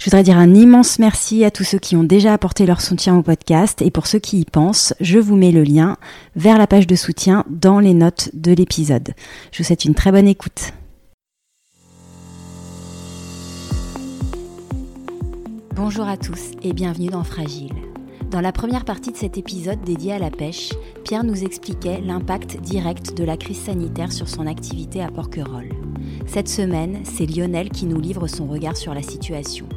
Je voudrais dire un immense merci à tous ceux qui ont déjà apporté leur soutien au podcast et pour ceux qui y pensent, je vous mets le lien vers la page de soutien dans les notes de l'épisode. Je vous souhaite une très bonne écoute. Bonjour à tous et bienvenue dans Fragile. Dans la première partie de cet épisode dédié à la pêche, Pierre nous expliquait l'impact direct de la crise sanitaire sur son activité à Porquerolles. Cette semaine, c'est Lionel qui nous livre son regard sur la situation.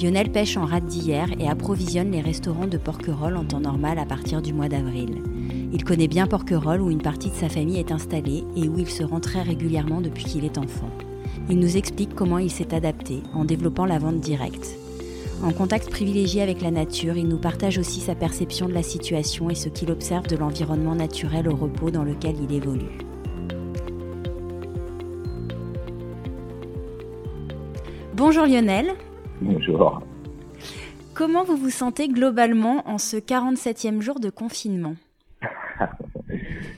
Lionel pêche en rade d'hier et approvisionne les restaurants de Porquerolles en temps normal à partir du mois d'avril. Il connaît bien Porquerolles où une partie de sa famille est installée et où il se rend très régulièrement depuis qu'il est enfant. Il nous explique comment il s'est adapté en développant la vente directe. En contact privilégié avec la nature, il nous partage aussi sa perception de la situation et ce qu'il observe de l'environnement naturel au repos dans lequel il évolue. Bonjour Lionel. Bonjour. Comment vous vous sentez globalement en ce 47e jour de confinement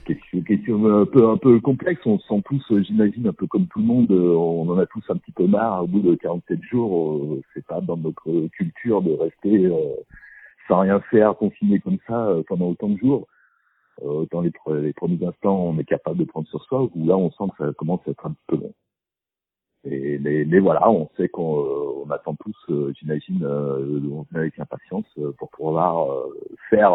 question, question un peu, un peu complexe. On se sent tous, j'imagine, un peu comme tout le monde, on en a tous un petit peu marre. Au bout de 47 jours, euh, c'est pas dans notre culture de rester euh, sans rien faire, confiné comme ça euh, pendant autant de jours. Dans les, les premiers instants, on est capable de prendre sur soi. Ou là, on sent que ça commence à être un petit peu long. Et, mais, voilà, on sait qu'on euh, on attend tous, euh, j'imagine, euh, avec impatience pour pouvoir faire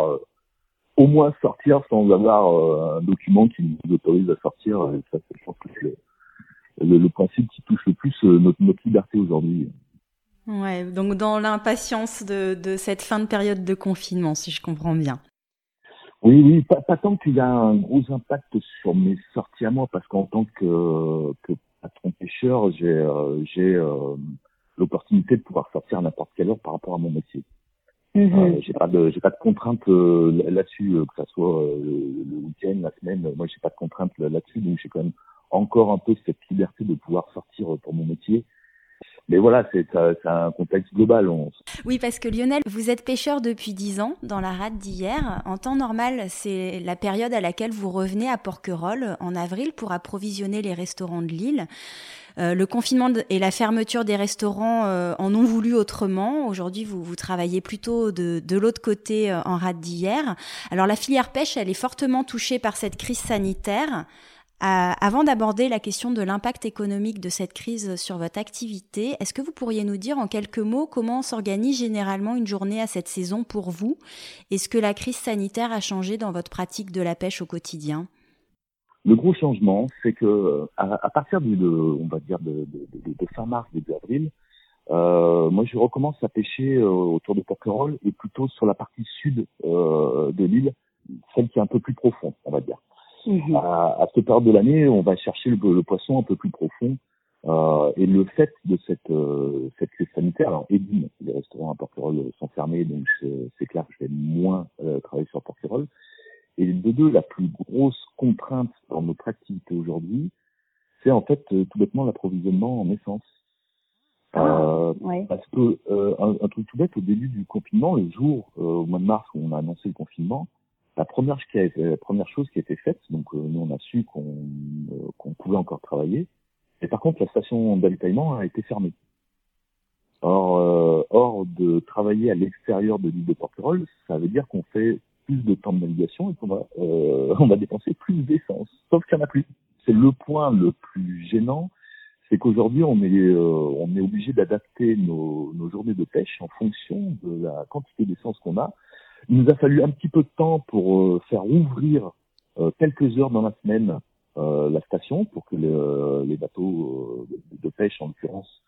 au moins sortir sans avoir un document qui nous autorise à sortir. Et ça, je pense que c'est le, le, principe qui touche le plus notre, notre liberté aujourd'hui. Ouais, donc dans l'impatience de, de cette fin de période de confinement, si je comprends bien. Oui, oui, pas, pas tant qu'il y a un gros impact sur mes sorties à moi, parce qu'en tant que, que patron pêcheur, j'ai euh, j'ai euh, l'opportunité de pouvoir sortir à n'importe quelle heure par rapport à mon métier. Mm euh, j'ai pas de j'ai pas de contraintes là-dessus, que ça soit le, week-end, la semaine. Moi, j'ai pas de contraintes là-dessus, donc j'ai quand même encore un peu cette liberté de pouvoir sortir pour mon métier mais voilà, c'est un contexte global. Oui, parce que Lionel, vous êtes pêcheur depuis 10 ans dans la rade d'hier. En temps normal, c'est la période à laquelle vous revenez à Porquerolles en avril pour approvisionner les restaurants de l'île. Euh, le confinement et la fermeture des restaurants euh, en ont voulu autrement. Aujourd'hui, vous, travaillez plutôt de, de l'autre côté euh, en rade d'hier. Alors la filière pêche, elle est fortement touchée par cette crise sanitaire avant d'aborder la question de l'impact économique de cette crise sur votre activité, est-ce que vous pourriez nous dire en quelques mots comment s'organise généralement une journée à cette saison pour vous? Et ce que la crise sanitaire a changé dans votre pratique de la pêche au quotidien? Le gros changement, c'est que à, partir de, on va dire de, fin mars début avril, euh, moi je recommence à pêcher euh, autour de Porquerolles et plutôt sur la partie sud euh, de l'île, celle qui est un peu plus profonde, on va dire. Mhm. À, à, cette période de l'année, on va chercher le, poisson un peu plus profond. Euh, et le fait de cette, euh, cette crise sanitaire, alors évidemment, les restaurants à Porquerolles sont fermés, donc c'est clair que je vais moins euh, travailler sur Porquerolles. Et de deux, la plus grosse contrainte dans notre activité aujourd'hui, c'est en fait euh, tout bêtement l'approvisionnement en essence. Ah, parce que un, un, truc tout bête, au début du confinement, le jour, au mois de mars où on a annoncé le confinement, la première, chose qui a été faite, donc euh, nous on a su qu'on euh, qu'on pouvait encore travailler, et par contre la station d'avitaillement a été fermée. Or, euh, or de travailler à l'extérieur de l'île de Porquerolles, ça veut dire qu'on fait plus de temps de navigation et qu'on va, euh, va dépenser plus d'essence. Sauf qu'il n'y en a plus. C'est le point le plus gênant, c'est qu'aujourd'hui on est, on est obligé d'adapter nos, nos journées de pêche en fonction de la quantité d'essence qu'on a il nous a fallu un petit peu de temps pour euh, faire ouvrir euh, quelques heures dans la semaine euh, la station pour que les bateaux de, pêche, en l'occurrence,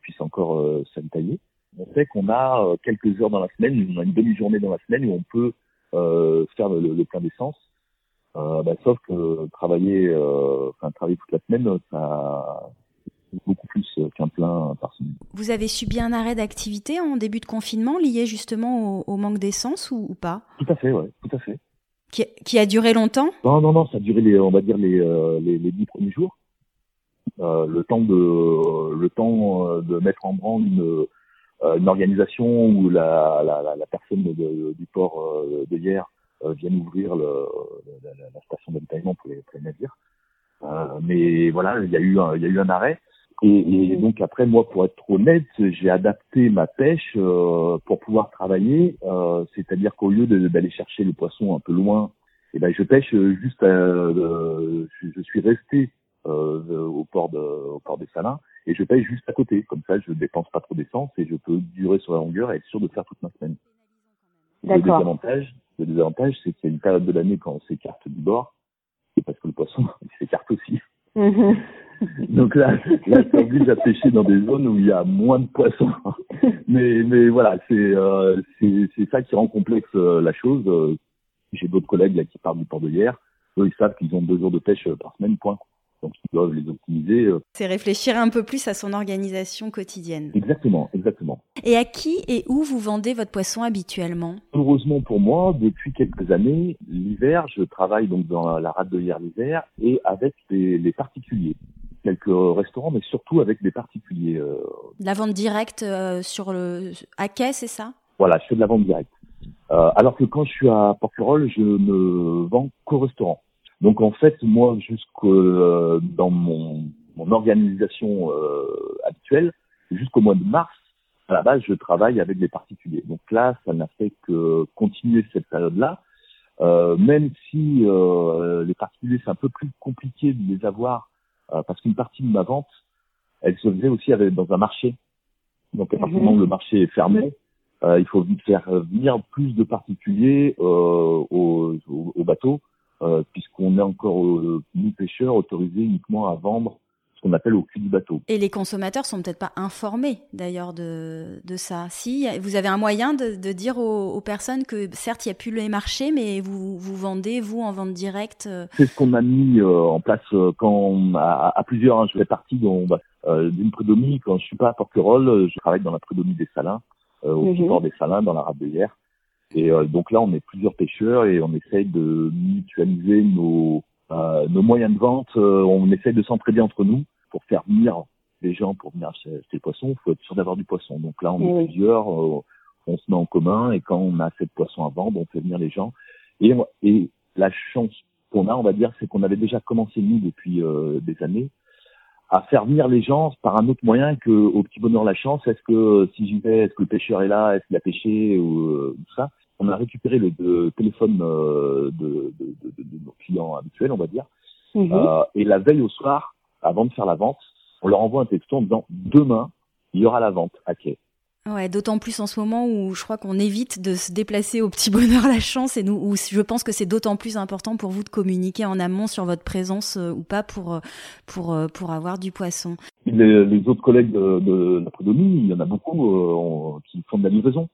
puissent encore s'entailler. On sait qu'on a quelques heures dans la semaine, on a une demi-journée dans la semaine où on peut faire le, plein d'essence. Bah, sauf que travailler, enfin travailler toute la semaine, ça, beaucoup plus qu'un plein par semaine. Vous avez subi un arrêt d'activité en début de confinement lié justement au, manque d'essence ou, pas? Tout à fait, ouais, tout à fait. Qui, a duré longtemps? Non, non, non, ça a duré les, on va dire les, les, les dix premiers jours. Euh, le temps de le temps euh, de mettre en branle une, euh, une organisation où la, la, la personne de, du port de hier vient ouvrir le, la, station d'avitaillement pour les, pour les navires. mais voilà, il y a eu un, il y a eu un arrêt. Et, et, donc après, moi, pour être honnête, j'ai adapté ma pêche euh, pour pouvoir travailler. Euh, C'est-à-dire qu'au lieu d'aller chercher le poisson un peu loin, eh ben, je pêche juste. je, je, suis resté euh, au port de, au port des Salins et je paye juste à côté. Comme ça, je dépense pas trop d'essence et je peux durer sur la longueur et être sûr de faire toute ma semaine. Le désavantage, le désavantage, c'est qu'il y a une période de l'année quand on s'écarte du bord, c'est parce que le poisson il s'écarte aussi. Mhm. Donc là, là, ça oblige à pêcher dans des zones où il y a moins de poissons. mais, mais voilà, c'est euh, c'est ça qui rend complexe euh, la chose. Euh, j'ai d'autres collègues là qui partent du port de hier. Eux, ils savent qu'ils ont deux jours de pêche par semaine, point donc ils doivent les optimiser. Euh. C'est réfléchir un peu plus à son organisation quotidienne. Exactement, exactement. Et à qui et où vous vendez votre poisson habituellement? Heureusement pour moi, depuis quelques années, l'hiver, je travaille donc dans la rade de hier l'hiver et avec les, particuliers quelques restaurants, mais surtout avec des particuliers. Euh. La vente directe euh, sur le à quai, c'est ça? Voilà, je fais de la vente directe. alors que quand je suis à Porquerolles, je ne vends qu'au restaurant. Donc en fait, moi, jusqu'au euh, dans mon, mon organisation euh, actuelle, jusqu'au mois de mars, à la base, je travaille avec des particuliers. Donc là, ça n'a fait que continuer cette période-là. Euh, même si euh, les particuliers, c'est un peu plus compliqué de les avoir, euh, parce qu'une partie de ma vente, elle se faisait aussi avec, dans un marché. Donc à partir du moment où le marché est fermé, euh, il faut faire venir plus de particuliers au, au, au bateau euh, puisqu'on est encore, euh, nous pêcheurs, autorisés uniquement à vendre qu'on appelle au cul du bateau. Et les consommateurs sont peut-être pas informés d'ailleurs de, de ça. Si vous avez un moyen de, de dire aux, personnes que certes il n'y a plus les marchés, mais vous, vous vendez vous en vente directe. Euh, C'est ce qu'on a mis en place quand à, à, plusieurs. Hein, je fais partie d'une prédomie. Quand je suis pas à Porquerolles, je travaille dans la prédomie des Salins, au mhm. port des Salins, dans la rade de hier. Et euh, donc là, on est plusieurs pêcheurs et on essaye de mutualiser nos, euh, nos moyens de vente. Euh, on essaye de s'entraider entre nous pour faire venir les gens pour venir acheter le poisson. Il faut être sûr d'avoir du poisson. Donc là, on est plusieurs, on se met en commun et quand on a assez de poissons à vendre, on fait venir les gens. Et, et la chance qu'on a, on va dire, c'est qu'on avait déjà commencé nous depuis des années à faire venir les gens par un autre moyen que au petit bonheur la chance. Est-ce que si j'y vais, est-ce que le pêcheur est là, est-ce qu'il a pêché? Ou tout ça on a récupéré le, téléphone euh, de, de, de, de, nos clients habituels, on va dire. Mhm. Euh, et la veille au soir, avant de faire la vente, on leur envoie un texto en disant demain, il y aura la vente à quai. Ouais, d'autant plus en ce moment où je crois qu'on évite de se déplacer au petit bonheur la chance et nous, où je pense que c'est d'autant plus important pour vous de communiquer en amont sur votre présence euh, ou pas pour pour pour avoir du poisson. Les, les autres collègues de, de la prédomie, il y en a beaucoup qui font de la livraison.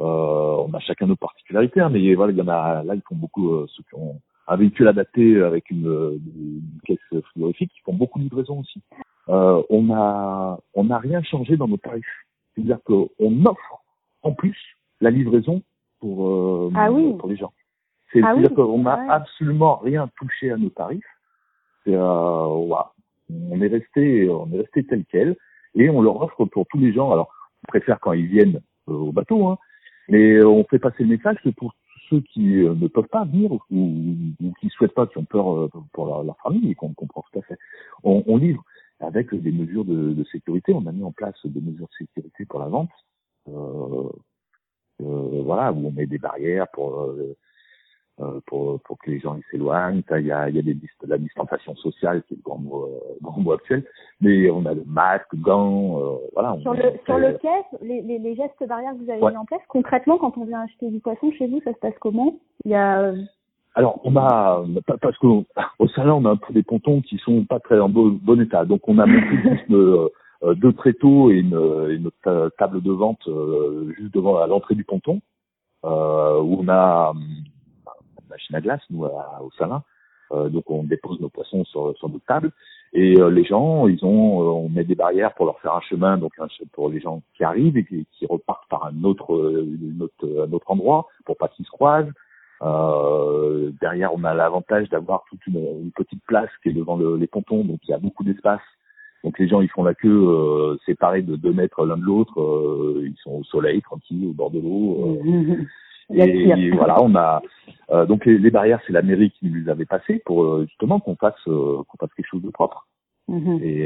Euh, on a chacun nos particularités, hein, mais voilà, il y en a là, ils font beaucoup euh, ceux qui ont un véhicule adapté avec une, une caisse frigorifique, ils font beaucoup de livraisons aussi. Euh, on a on n'a rien changé dans nos tarifs. C'est-à-dire qu'on offre en plus la livraison pour euh, ah oui. pour les gens. Ah C'est-à-dire qu'on n'a absolument rien touché à nos tarifs. C'est, euh, On est resté on est resté tel quel et on leur offre pour tous les gens. Alors on préfère quand ils viennent au bateau, hein, mais euh, on fait passer le message que pour ceux qui euh, ne peuvent pas venir ou, ou, qui souhaitent pas, qui ont peur euh, pour leur, famille et qu'on comprend tout à fait, on, on, livre avec des mesures de, de, sécurité. On a mis en place des mesures de sécurité pour la vente. Euh, euh, voilà, où on met des barrières pour euh, pour, pour que les gens s'éloignent. Il y a, il y a des, la distanciation sociale qui est le grand mot, euh, grand mot actuel, mais on a le masque, gants, euh, voilà. sur le, sur le quai, les, les, les, gestes barrières que vous avez mis en place, concrètement, quand on vient acheter du poisson chez vous, ça se passe comment? Il y a alors, on a, parce qu'au salon, on a un peu des pontons qui sont pas très en bon, bon état. Donc, on a monté juste euh, deux tréteaux et une, une, table de vente euh, juste devant à l'entrée du ponton, euh, où on a machine à glace, nous, au salin. Euh, donc on dépose nos poissons sur, sur notre table. Et les gens, ils ont, on met des barrières pour leur faire un chemin, donc pour les gens qui arrivent et qui, qui repartent par un autre, autre, un autre endroit, pour pas qu'ils se croisent. Euh, derrière, on a l'avantage d'avoir toute une, une, petite place qui est devant le, les pontons, donc il y a beaucoup d'espace. Donc les gens, ils font la queue euh, séparés de deux mètres l'un de l'autre. Euh, ils sont au soleil, tranquilles, au bord de l'eau. Euh. et, voilà, on a donc les, les barrières, c'est la mairie qui nous les avait passées pour justement qu'on fasse qu'on fasse quelque chose de propre. Mm-hmm. Et,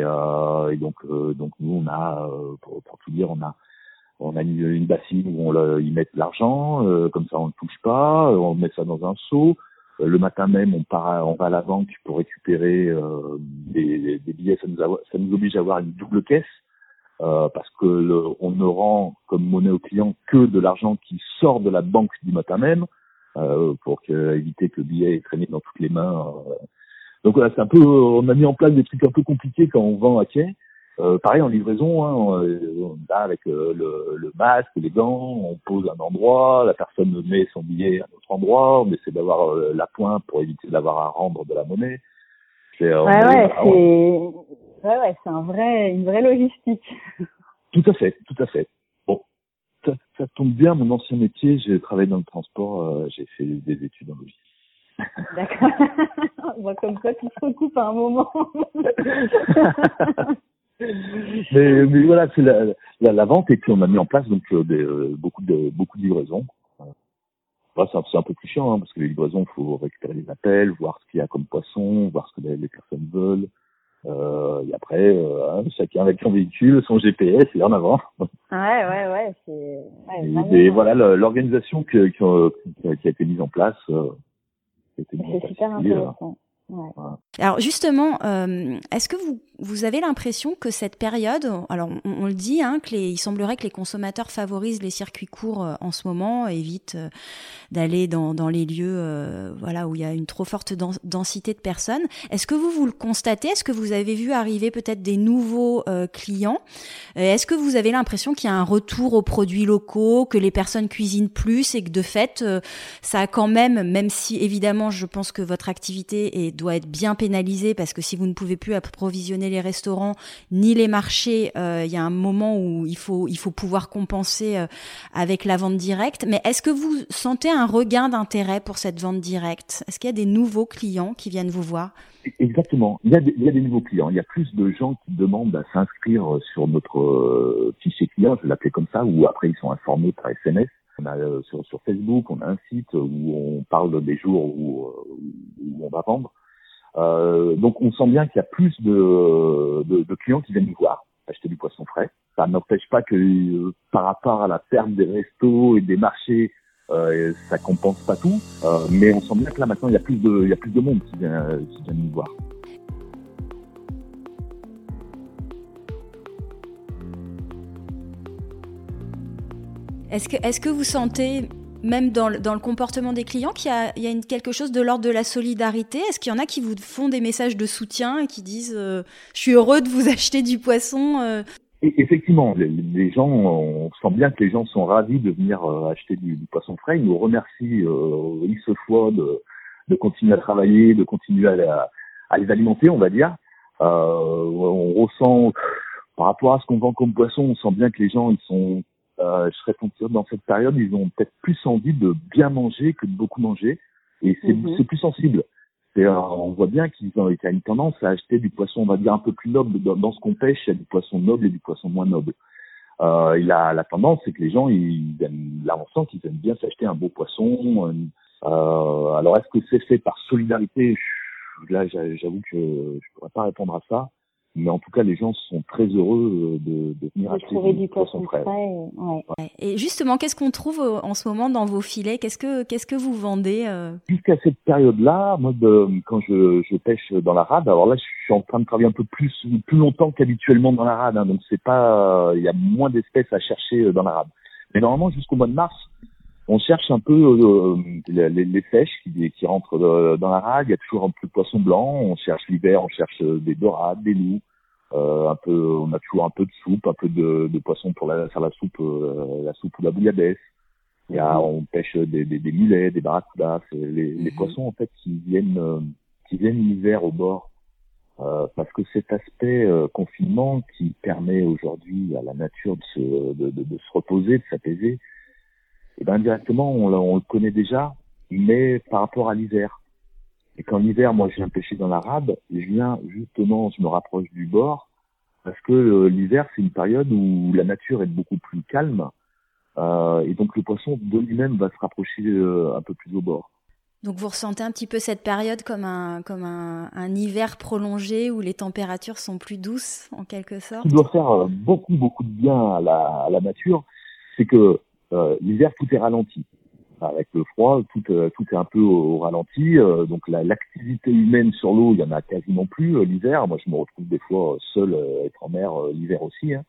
et, donc donc nous, on a pour, pour tout dire, on a on a une, une bassine où on y met de l'argent, euh, comme ça on ne touche pas, euh, on met ça dans un seau. Euh, le matin même, on part, on va à la banque pour récupérer des, des, billets. Ça nous, ça nous oblige à avoir une double caisse parce que le, on ne rend comme monnaie au client que de l'argent qui sort de la banque du matin même pour que, éviter que le billet traîne dans toutes les mains. Donc voilà, c'est un peu, on a mis en place des trucs un peu compliqués quand on vend à quai. Euh, pareil en livraison, hein, on, va avec euh, le, le, masque, les gants, on pose un endroit, la personne met son billet à un autre endroit, on essaie d'avoir euh, la pointe pour éviter d'avoir à rendre de la monnaie. C'est, ouais, ouais, c'est ouais, ouais, c'est un vrai, une vraie logistique. Tout à fait, tout à fait. Bon, ça, ça tombe bien, mon ancien métier, j'ai travaillé dans le transport, j'ai fait des études en logistique. D'accord. On voit comme ça, tout se recoupe à un moment. mais, mais, voilà, c'est la, la, la, vente et puis on a mis en place donc euh, des, euh, beaucoup de beaucoup de livraisons. Voilà, c'est un, un, peu plus chiant hein, parce que les livraisons, il faut récupérer les appels, voir ce qu'il y a comme poisson, voir ce que les, personnes veulent. Euh, et après, euh, hein, chacun avec son véhicule, son GPS et en avant. Ouais, ouais, ouais. C'est, et, voilà l'organisation qui, qui, qui, a été mise en place. Euh, c'est super intéressant. Alors justement, euh, est-ce que vous, vous avez l'impression que cette période, alors on, le dit, hein, il semblerait que les consommateurs favorisent les circuits courts euh, en ce moment, évitent euh, d'aller dans, les lieux euh, voilà, où il y a une trop forte densité de personnes. Est-ce que vous, vous le constatez? Est-ce que vous avez vu arriver peut-être des nouveaux clients? Est-ce que vous avez l'impression qu'il y a un retour aux produits locaux, que les personnes cuisinent plus et que de fait, ça a quand même, même si évidemment je pense que votre activité est doit être bien pénalisé parce que si vous ne pouvez plus approvisionner les restaurants ni les marchés, euh, il y a un moment où il faut il faut pouvoir compenser euh, avec la vente directe. Mais est-ce que vous sentez un regain d'intérêt pour cette vente directe? Est-ce qu'il y a des nouveaux clients qui viennent vous voir? Exactement. Il y, a des, nouveaux clients. Il y a plus de gens qui demandent à s'inscrire sur notre euh, fichier client, je l'appeler comme ça, ou après ils sont informés par SMS. On a sur, Facebook, on a un site où on parle des jours où on va vendre. Euh, donc on sent bien qu'il y a plus de, clients qui viennent nous voir acheter du poisson frais. Ça n'empêche pas que euh, par rapport à la perte des restos et des marchés, euh, ça compense pas tout. Euh, mais on sent bien que là maintenant il y a plus de, monde qui vient, nous voir. Est-ce que vous sentez même dans le, dans le comportement des clients, qu'il y a, il y a une, quelque chose de l'ordre de la solidarité? Est-ce qu'il y en a qui vous font des messages de soutien et qui disent euh, Je suis heureux de vous acheter du poisson euh. Effectivement, les, gens, on sent bien que les gens sont ravis de venir euh, acheter du, poisson frais. Ils nous remercient euh, X fois de, de continuer à travailler, de continuer à, à les alimenter, on va dire. on ressent, par rapport à ce qu'on vend comme poisson, on sent bien que les gens ils sont euh, je serais tenté dans cette période, ils ont peut-être plus envie de bien manger que de beaucoup manger, et c'est mhm. plus sensible. Euh, on voit bien qu'ils ont, une tendance à acheter du poisson, on va dire un peu plus noble. Dans, ce qu'on pêche, il y a du poisson noble et du poisson moins noble. Euh, a, la tendance, c'est que les gens, ils aiment, là, on sent qu'ils aiment bien s'acheter un beau poisson. Euh, alors, est-ce que c'est fait par solidarité? Là, j'avoue que je pourrais pas répondre à ça mais en tout cas, les gens sont très heureux euh, de, de venir acheter du, du poisson frais. ouais. Et justement, qu'est-ce qu'on trouve euh, en ce moment dans vos filets? Qu'est-ce que qu'est-ce que vous vendez euh? Jusqu'à cette période-là, moi, de, quand je, je pêche dans la rade, alors là, je suis en train de travailler un peu plus plus longtemps qu'habituellement dans la rade, hein, donc c'est pas, il y a moins d'espèces à chercher dans la rade. Mais normalement, jusqu'au mois de mars, on cherche un peu euh, les, les, pêches qui, qui rentrent dans la rade. Il y a toujours un peu de poisson blanc. On cherche l'hiver, on cherche des dorades, des loups. Euh, un peu, on a toujours un peu de soupe, un peu de, de poisson pour la, faire la soupe, euh, la soupe ou la bouillabaisse. Il y a, mhm. on pêche des, des, des mulets, des barracudas, les, les mhm. poissons en fait qui viennent, qui viennent l'hiver au bord. Euh, parce que cet aspect euh, confinement qui permet aujourd'hui à la nature de se, de, de, de se reposer, de s'apaiser, et eh ben directement on, on, le connaît déjà, mais par rapport à l'hiver. Et quand l'hiver, moi, je viens pêcher dans la rade, je viens justement, je me rapproche du bord, parce que euh, l'hiver, c'est une période où la nature est beaucoup plus calme, euh, et donc le poisson de lui-même va se rapprocher euh, un peu plus au bord. Donc vous ressentez un petit peu cette période comme un comme un, un, hiver prolongé où les températures sont plus douces en quelque sorte? Ce qui doit faire euh, beaucoup beaucoup de bien à la, à la nature, c'est que euh, l'hiver tout est ralenti. Avec le froid, tout, euh, tout est un peu au, ralenti. Euh, donc l'activité humaine sur l'eau, il y en a quasiment plus l'hiver. Moi, je me retrouve des fois seul être en mer l'hiver aussi. Hein.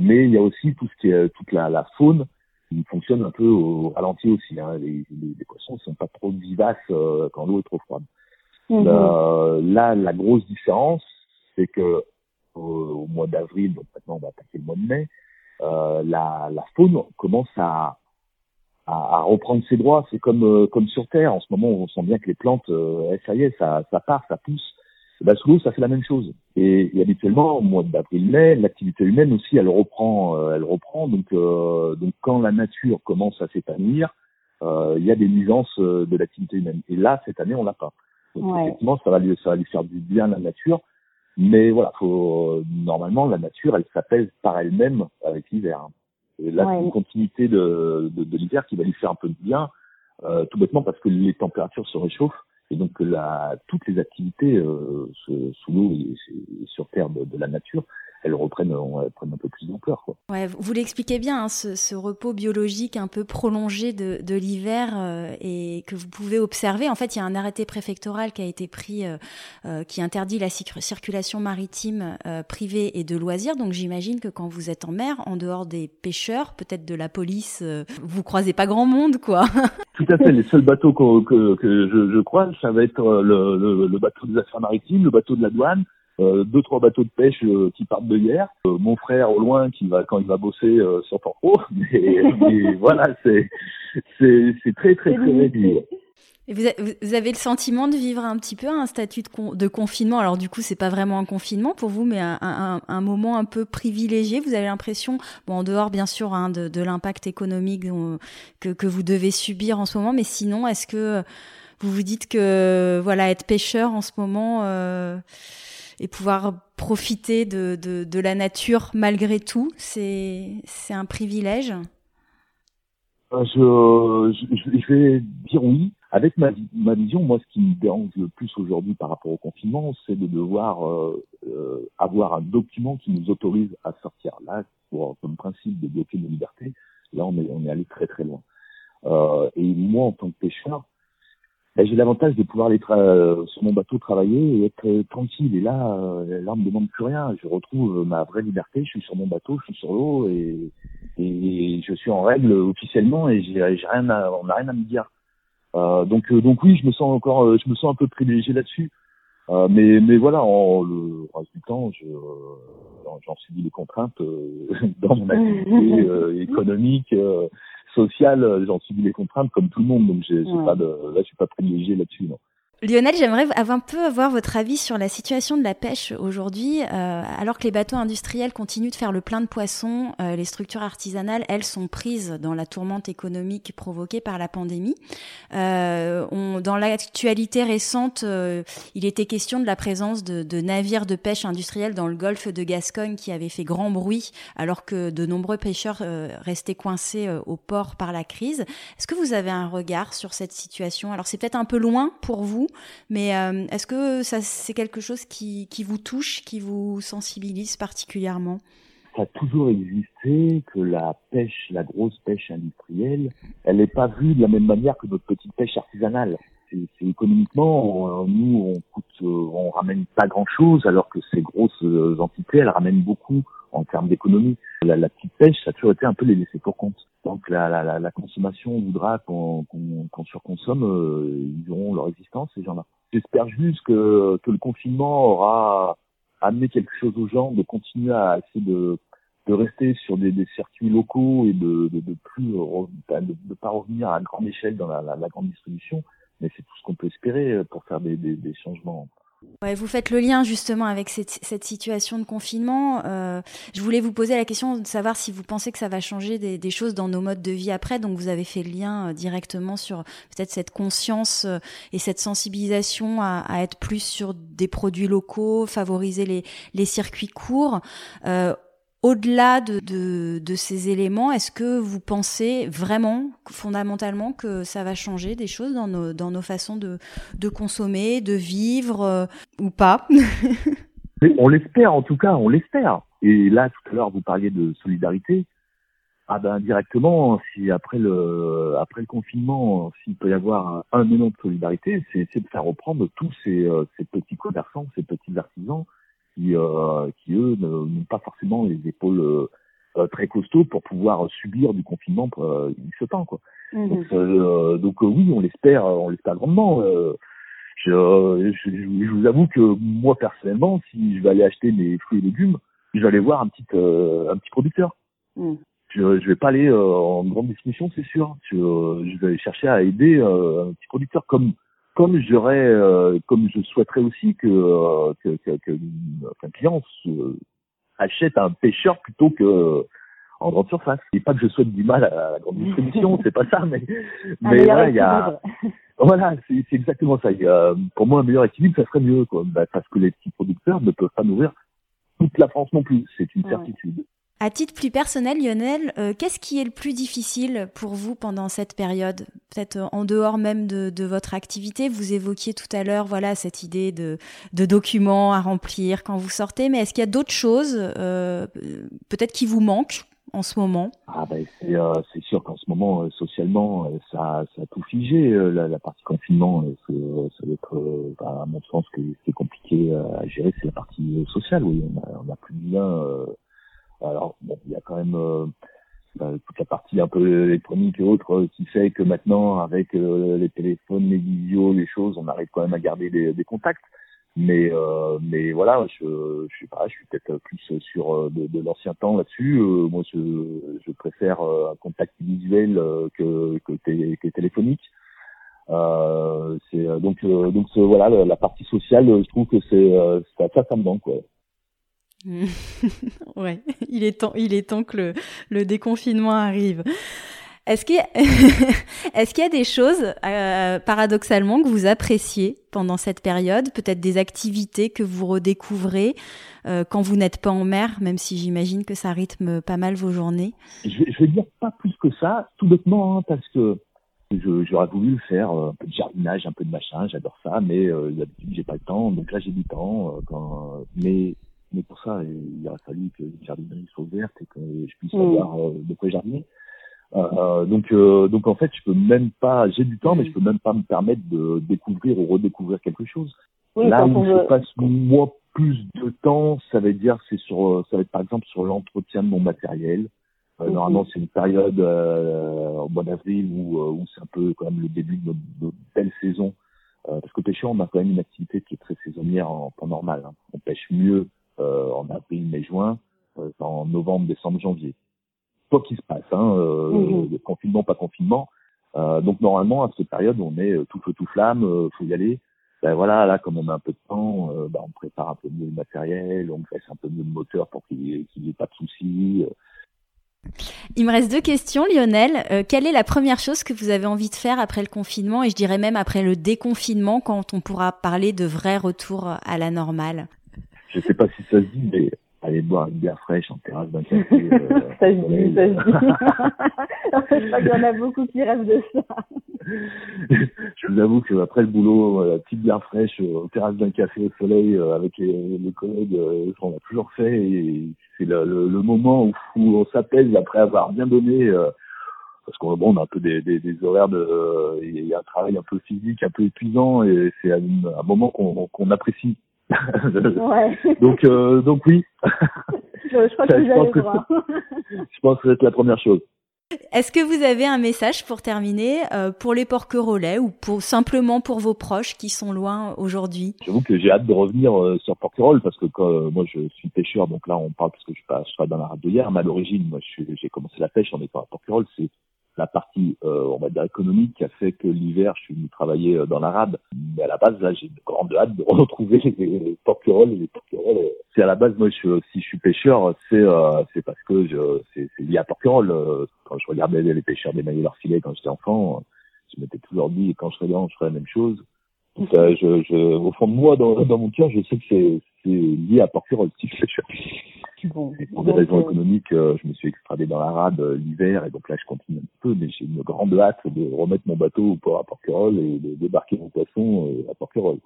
mais il y a aussi tout ce qui est toute la, la faune qui fonctionne un peu au ralenti aussi. Hein. Les, les, les, poissons sont pas trop vivaces euh, quand l'eau est trop froide. Mhm. Euh, là, la grosse différence, c'est que au, mois d'avril, donc maintenant on va attaquer le mois de mai, euh, la, la, faune commence à, à, à reprendre ses droits. C'est comme euh, comme sur Terre. En ce moment, on sent bien que les plantes, euh, ça y est, ça, ça part, ça pousse. Bah, sous l'eau, ça fait la même chose. Et, et habituellement, au mois d'avril-mai, l'activité humaine aussi, elle reprend, euh, elle reprend. Donc, euh, donc quand la nature commence à s'épanouir, euh, il y a des nuisances de l'activité humaine. Et là, cette année, on l'a pas. Donc, effectivement, ça va lui, ça va lui faire du bien la nature. Mais voilà, faut, normalement, la nature, elle s'apaise par elle-même avec l'hiver. Et là, c'est une continuité de, de, de l'hiver qui va lui faire un peu de bien, tout bêtement parce que les températures se réchauffent et donc la, toutes les activités euh, sous l'eau et, sur terre de, de, la nature, elles reprennent, elles prennent un peu plus d'ampleur. Ouais, vous l'expliquez bien, hein, ce, ce, repos biologique un peu prolongé de, de l'hiver euh, et que vous pouvez observer. En fait, il y a un arrêté préfectoral qui a été pris euh, euh qui interdit la circulation maritime euh, privée et de loisirs. Donc j'imagine que quand vous êtes en mer, en dehors des pêcheurs, peut-être de la police, vous croisez pas grand monde, quoi. Tout à fait. Les seuls bateaux que, que, que je, je croise, ça va être le, le, le bateau des affaires maritimes, le bateau de la douane euh, deux trois bateaux de pêche euh, qui partent de hier, euh, mon frère au loin qui va quand il va bosser sur Porto, mais, mais voilà, c'est c'est c'est très très très réduit. Vous, avez le sentiment de vivre un petit peu un statut de, de confinement? Alors du coup, c'est pas vraiment un confinement pour vous, mais un, un, un moment un peu privilégié. Vous avez l'impression, bon, en dehors bien sûr hein, de, de l'impact économique que, que vous devez subir en ce moment, mais sinon, est-ce que vous vous dites que voilà, être pêcheur en ce moment, euh, et pouvoir profiter de, de, de la nature malgré tout, c'est un privilège. Euh, je, je, je, vais dire oui. Avec ma, ma vision, moi, ce qui me dérange le plus aujourd'hui par rapport au confinement, c'est de devoir euh, euh, avoir un document qui nous autorise à sortir. Là, pour, comme principe de bloquer nos libertés, là, on est, on est allé très très loin. Euh, et moi, en tant que pêcheur, j'ai l'avantage de pouvoir aller euh, sur mon bateau travailler et être euh, tranquille. Et là, euh, là, on me demande plus rien. Je retrouve ma vraie liberté. Je suis sur mon bateau, je suis sur l'eau et, et je suis en règle officiellement et j'ai rien, à, on n'a rien à me dire. Euh, donc, donc oui, je me sens encore, je me sens un peu privilégié là-dessus. Euh, mais, mais voilà, en, le reste du temps, je, j'en subis les contraintes dans mon activité économique social, euh, j'en subis les contraintes comme tout le monde, donc j'ai ouais. pas de, là je suis pas privilégié là-dessus. Non. Lionel, j'aimerais un peu avoir votre avis sur la situation de la pêche aujourd'hui. Euh, alors que les bateaux industriels continuent de faire le plein de poissons, euh, les structures artisanales, elles, sont prises dans la tourmente économique provoquée par la pandémie. Euh, on, dans l'actualité récente, euh, il était question de la présence de, de, navires de pêche industriels dans le golfe de Gascogne qui avaient fait grand bruit alors que de nombreux pêcheurs euh, restaient coincés au port par la crise. Est-ce que vous avez un regard sur cette situation? Alors c'est peut-être un peu loin pour vous mais euh, est-ce que ça c'est quelque chose qui, qui vous touche, qui vous sensibilise particulièrement? Ça a toujours existé que la pêche, la grosse pêche industrielle, elle n'est pas vue de la même manière que notre petite pêche artisanale. Économiquement, nous on coûte, euh, on ramène pas grand chose, alors que ces grosses euh, entités, elles ramènent beaucoup en termes d'économie. La, la, petite pêche, ça a toujours été un peu les laissés pour compte. Donc la, la, la consommation voudra qu'on qu surconsomme, euh, ils auront leur existence, ces gens-là. J'espère juste que, que le confinement aura amené quelque chose aux gens, de continuer à essayer de, de rester sur des, des circuits locaux et de, de, de plus de, de, pas revenir à grande échelle dans la, la, la grande distribution. Mais c'est tout ce qu'on peut espérer pour faire des, des, des changements vous faites le lien justement avec cette, situation de confinement. Euh, je voulais vous poser la question de savoir si vous pensez que ça va changer des, choses dans nos modes de vie après. Donc vous avez fait le lien euh, directement sur peut-être cette conscience euh, et cette sensibilisation à, être plus sur des produits locaux, favoriser les, les circuits courts. Au-delà de, ces éléments, est-ce que vous pensez vraiment, fondamentalement, que ça va changer des choses dans nos, façons de, consommer, de vivre euh, ou pas On l'espère, en tout cas, on l'espère. Et là, tout à l'heure, vous parliez de solidarité. Ah ben directement, si après le confinement, s'il peut y avoir un, élément de solidarité, c'est de faire reprendre tous ces, euh, ces petits commerçants, ces petits artisans qui, euh, qui eux n'ont pas forcément les épaules euh, euh, très costauds pour pouvoir subir du confinement euh, ce temps quoi. Mhm. Donc, euh, donc oui, on l'espère, on l'espère grandement. Je, je, je, vous avoue que moi personnellement, si je vais aller acheter mes fruits et légumes, je vais aller voir un petit un petit producteur. Mhm. Je, je vais pas aller en grande distribution, c'est sûr. Je, je vais chercher à aider un petit producteur comme comme j'aurais, euh, comme je souhaiterais aussi que euh, qu'un client achète un pêcheur plutôt que en grande surface. Et pas que je souhaite du mal à la grande distribution, c'est pas ça, mais mais il y a voilà, c'est exactement ça. Il y a, pour moi, un meilleur équilibre, ça serait mieux, quoi, bah, parce que les petits producteurs ne peuvent pas nourrir toute la France non plus, c'est une certitude. À titre plus personnel, Lionel, euh, qu'est-ce qui est le plus difficile pour vous pendant cette période? Peut-être euh, en dehors même de, votre activité, vous évoquiez tout à l'heure, voilà, cette idée de, documents à remplir quand vous sortez. Mais est-ce qu'il y a d'autres choses, euh, peut-être qui vous manquent en ce moment? Ah ben c'est sûr qu'en ce moment socialement ça, ça a tout figé la, partie confinement. ça va être bah, à mon sens que c'est compliqué à gérer, c'est la partie sociale. Oui, on a, on a plus de lien alors, bon, il y a quand même euh, bah, toute la partie un peu électronique et autres euh, qui fait que maintenant, avec euh, les téléphones, les visios, les choses, on arrive quand même à garder des, des contacts. Mais euh, mais voilà, je je sais pas, je suis peut-être plus sur de, de l'ancien temps là-dessus. moi, je, je préfère un contact visuel que que, que téléphonique. Euh, c'est donc donc voilà la, partie sociale, je trouve que c'est ça ça, ça me manque quoi. ouais, il est temps, il est temps que le, déconfinement arrive. Est-ce qu'il y, est qu'il y, a des choses, euh, paradoxalement, que vous appréciez pendant cette période? Peut-être des activités que vous redécouvrez euh, quand vous n'êtes pas en mer, même si j'imagine que ça rythme pas mal vos journées? Je je vais dire pas plus que ça, tout bêtement, hein, parce que j'aurais voulu faire euh, un peu de jardinage, un peu de machin, j'adore ça, mais euh, d'habitude j'ai pas le temps, donc là j'ai du temps. Mais mais pour ça, il a fallu que les jardineries soient ouvertes et que je puisse mm. avoir euh, de quoi jardiner. Euh, donc, euh, donc en fait, je peux même pas, j'ai du temps, mais mm. je peux même pas me permettre de découvrir ou redécouvrir quelque chose. Là où je passe moi plus de temps, ça veut dire c'est sur, ça va être par exemple sur l'entretien de mon matériel. Euh, mm-hmm. Normalement, c'est une période au mois d'avril où, où c'est un peu quand même le début de notre, belle saison. parce que pêcher, on a quand même une activité qui est très saisonnière en temps normal. Hein. On pêche mieux euh, en avril, mai, juin, euh, en novembre, décembre, janvier. Quoi qu'il se passe, hein, euh, mhm. confinement, pas confinement. donc normalement, à cette période, on est tout feu, tout flamme, faut y aller. Ben voilà, là, comme on a un peu de temps, ben, on prépare un peu mieux le matériel, on graisse un peu mieux le moteur pour qu'il n'y ait, pas de soucis. Il me reste deux questions, Lionel. quelle est la première chose que vous avez envie de faire après le confinement et je dirais même après le déconfinement quand on pourra parler de vrai retour à la normale? Je sais pas si ça se dit, mais aller boire une bière fraîche en terrasse d'un café. Euh, ça se dit, ça se dit. je crois qu'il y en a beaucoup qui rêvent de ça. je vous avoue qu'après le boulot, euh, la petite bière fraîche euh, en terrasse d'un café au soleil avec les, les collègues, on l'a toujours fait et c'est le, le, moment où, où on s'apaise après avoir bien donné. parce qu'on bon, on a un peu des, des, des horaires de, il y a un travail un peu physique, un peu épuisant et c'est un, un moment qu'on qu'on apprécie ouais. donc, euh, donc oui. je, crois que vous avez droit. je pense que c'est la première chose. Est-ce que vous avez un message pour terminer euh, pour les porquerolais ou pour simplement pour vos proches qui sont loin aujourd'hui? J'avoue que j'ai hâte de revenir euh, sur Porquerolles parce que quand, euh, moi je suis pêcheur, donc là on parle parce que je, je travaille dans la rade de hier, mais à l'origine moi j'ai commencé la pêche en étant à Porquerolles, c'est la partie euh, on va dire économique, qui a fait que l'hiver, je suis venu travailler dans la rade. Mais à la base, là, j'ai une grande hâte de retrouver les porquerolles. Les porquerolles, c'est à la base, moi, je, si je suis pêcheur, c'est c'est parce que je, c'est lié à porquerolles. Quand je regardais les pêcheurs démailler leurs filets quand j'étais enfant, je m'étais toujours dit, quand je serai grand, je ferai la même chose. Donc, je, je, au fond de moi, dans, dans mon cœur, je sais que c'est lié à porquerolles, si je pêcheur. Bon, pour des raisons économiques, euh, je me suis extradé dans la rade euh, l'hiver et donc là je continue un peu, mais j'ai une grande hâte de remettre mon bateau au port à Porquerolles et de débarquer mon poisson euh, à Porquerolles.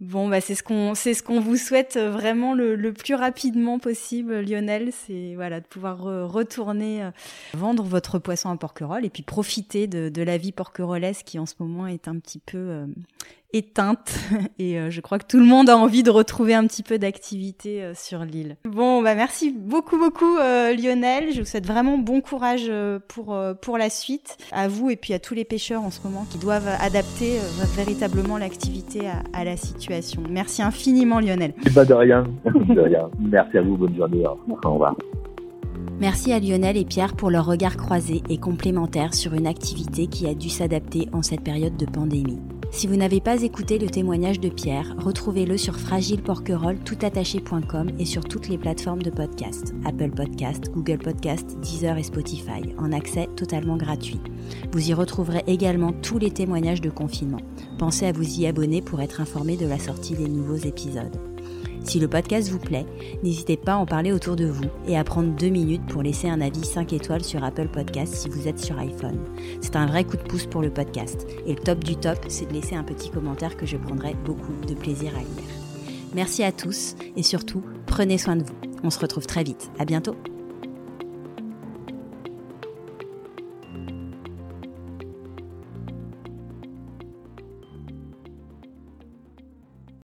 Bon, bah c'est ce qu'on c'est ce qu'on vous souhaite vraiment le, le, plus rapidement possible, Lionel. C'est voilà de pouvoir retourner vendre votre poisson à Porquerolles et puis profiter de, de la vie porquerolesque qui en ce moment est un petit peu éteinte et euh, je crois que tout le monde a envie de retrouver un petit peu d'activité euh, sur l'île. Bon, bah merci beaucoup beaucoup euh, Lionel. Je vous souhaite vraiment bon courage pour pour la suite à vous et puis à tous les pêcheurs en ce moment qui doivent adapter véritablement l'activité à, à, la situation. Merci infiniment Lionel. Pas de rien, de rien. Merci à vous, bonne journée. Au revoir. Merci à Lionel et Pierre pour leur regard croisé et complémentaire sur une activité qui a dû s'adapter en cette période de pandémie. Si vous n'avez pas écouté le témoignage de Pierre, retrouvez-le sur fragileporquerolles toutattaché.com et sur toutes les plateformes de podcast, Apple Podcast, Google Podcast, Deezer et Spotify, en accès totalement gratuit. Vous y retrouverez également tous les témoignages de confinement. Pensez à vous y abonner pour être informé de la sortie des nouveaux épisodes. Si le podcast vous plaît, n'hésitez pas à en parler autour de vous et à prendre deux minutes pour laisser un avis 5 étoiles sur Apple Podcast si vous êtes sur iPhone. C'est un vrai coup de pouce pour le podcast. Et le top du top, c'est de laisser un petit commentaire que je prendrai beaucoup de plaisir à lire. Merci à tous et surtout, prenez soin de vous. On se retrouve très vite. À bientôt.